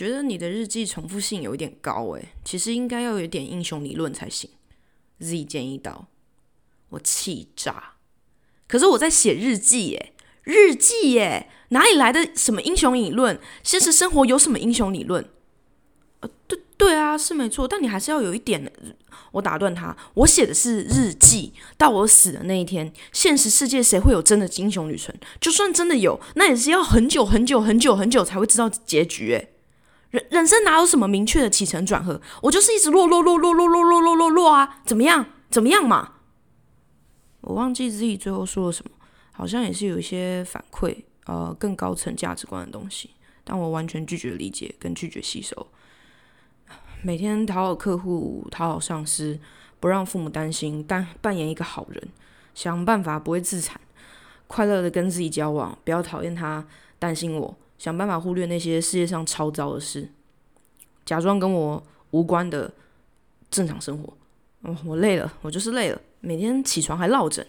觉得你的日记重复性有一点高诶，其实应该要有点英雄理论才行。Z 建议道：“我气炸！可是我在写日记耶，日记耶，哪里来的什么英雄理论？现实生活有什么英雄理论？呃，对对啊，是没错，但你还是要有一点。”我打断他：“我写的是日记，到我死的那一天，现实世界谁会有真的英雄旅程？就算真的有，那也是要很久很久很久很久才会知道结局。诶，人人生哪有什么明确的起承转合？我就是一直落落落落落落落落落落啊！怎么样？怎么样嘛？我忘记自己最后说了什么，好像也是有一些反馈，呃，更高层价值观的东西，但我完全拒绝理解跟拒绝吸收。每天讨好客户，讨好上司，不让父母担心，但扮演一个好人，想办法不会自残，快乐的跟自己交往，不要讨厌他，担心我。想办法忽略那些世界上超糟的事，假装跟我无关的正常生活。哦，我累了，我就是累了。每天起床还落枕，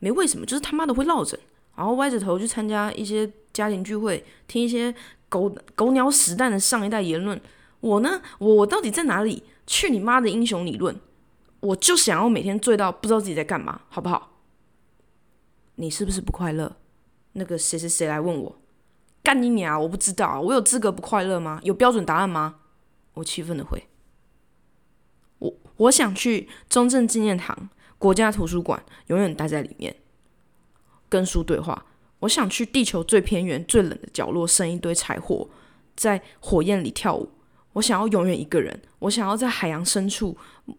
没为什么，就是他妈的会落枕。然后歪着头去参加一些家庭聚会，听一些狗狗鸟屎蛋的上一代言论。我呢，我我到底在哪里？去你妈的英雄理论！我就想要每天醉到不知道自己在干嘛，好不好？你是不是不快乐？那个谁谁谁来问我。干你娘！我不知道，我有资格不快乐吗？有标准答案吗？我气愤的回：我我想去中正纪念堂、国家图书馆，永远待在里面，跟书对话。我想去地球最偏远、最冷的角落，生一堆柴火，在火焰里跳舞。我想要永远一个人。我想要在海洋深处，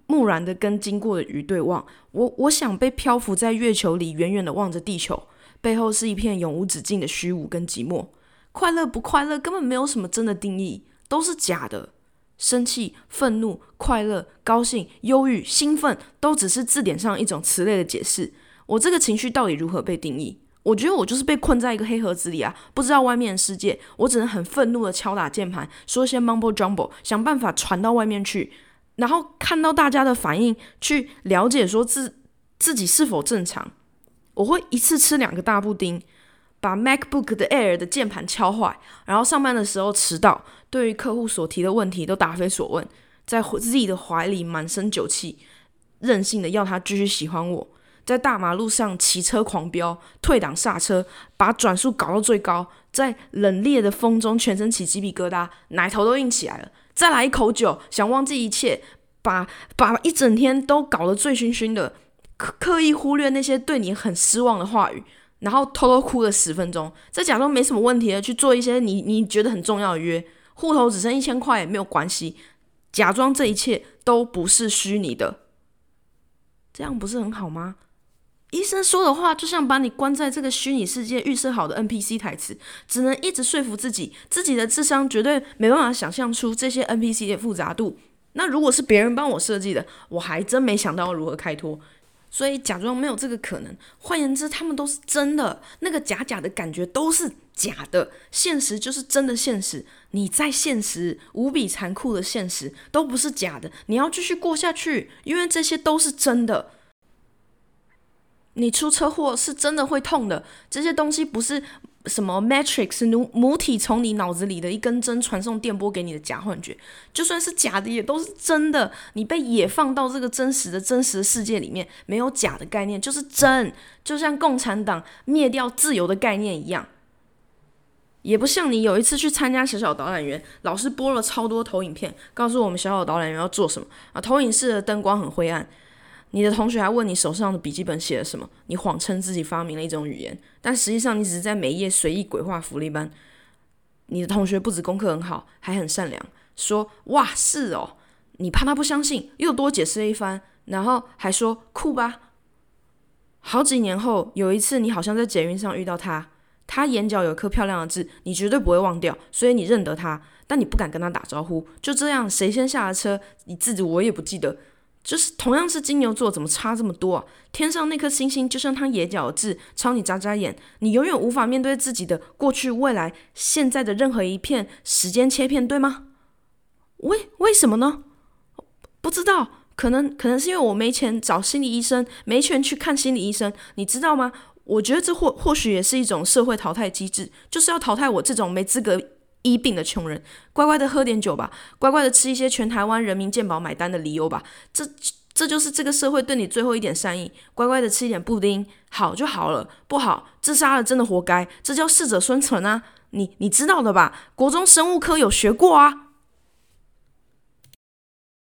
木然的跟经过的鱼对望。我我想被漂浮在月球里，远远的望着地球，背后是一片永无止境的虚无跟寂寞。快乐不快乐根本没有什么真的定义，都是假的。生气、愤怒、快乐、高兴、忧郁、兴奋，都只是字典上一种词类的解释。我这个情绪到底如何被定义？我觉得我就是被困在一个黑盒子里啊，不知道外面的世界。我只能很愤怒的敲打键盘，说一些 mumble jumble，想办法传到外面去，然后看到大家的反应，去了解说自自己是否正常。我会一次吃两个大布丁。把 MacBook 的 Air 的键盘敲坏，然后上班的时候迟到，对于客户所提的问题都答非所问，在自己的怀里满身酒气，任性的要他继续喜欢我，在大马路上骑车狂飙，退档刹车，把转速搞到最高，在冷冽的风中全身起鸡皮疙瘩，奶头都硬起来了，再来一口酒，想忘记一切，把把一整天都搞得醉醺醺的，刻刻意忽略那些对你很失望的话语。然后偷偷哭了十分钟，再假装没什么问题的去做一些你你觉得很重要的约，户头只剩一千块也没有关系，假装这一切都不是虚拟的，这样不是很好吗？医生说的话就像把你关在这个虚拟世界预设好的 NPC 台词，只能一直说服自己，自己的智商绝对没办法想象出这些 NPC 的复杂度。那如果是别人帮我设计的，我还真没想到如何开脱。所以假装没有这个可能，换言之，他们都是真的，那个假假的感觉都是假的，现实就是真的现实。你在现实无比残酷的现实都不是假的，你要继续过下去，因为这些都是真的。你出车祸是真的会痛的，这些东西不是。什么 Matrix 母母体从你脑子里的一根针传送电波给你的假幻觉，就算是假的也都是真的。你被野放到这个真实的真实的世界里面，没有假的概念，就是真。就像共产党灭掉自由的概念一样，也不像你有一次去参加小小导览员，老师播了超多投影片，告诉我们小小导览员要做什么啊。投影室的灯光很灰暗。你的同学还问你手上的笔记本写了什么？你谎称自己发明了一种语言，但实际上你只是在每一页随意鬼画符一般。你的同学不止功课很好，还很善良，说：“哇，是哦。”你怕他不相信，又多解释了一番，然后还说：“酷吧。”好几年后，有一次你好像在捷运上遇到他，他眼角有颗漂亮的痣，你绝对不会忘掉，所以你认得他，但你不敢跟他打招呼。就这样，谁先下了车，你自己我也不记得。就是同样是金牛座，怎么差这么多？天上那颗星星就像他眼角痣，朝你眨眨眼。你永远无法面对自己的过去、未来、现在的任何一片时间切片，对吗？为为什么呢？不知道，可能可能是因为我没钱找心理医生，没钱去看心理医生，你知道吗？我觉得这或或许也是一种社会淘汰机制，就是要淘汰我这种没资格医病的穷人，乖乖的喝点酒吧，乖乖的吃一些全台湾人民健保买单的理由吧。这这就是这个社会对你最后一点善意，乖乖的吃一点布丁，好就好了，不好自杀了真的活该，这叫适者生存啊！你你知道的吧？国中生物科有学过啊。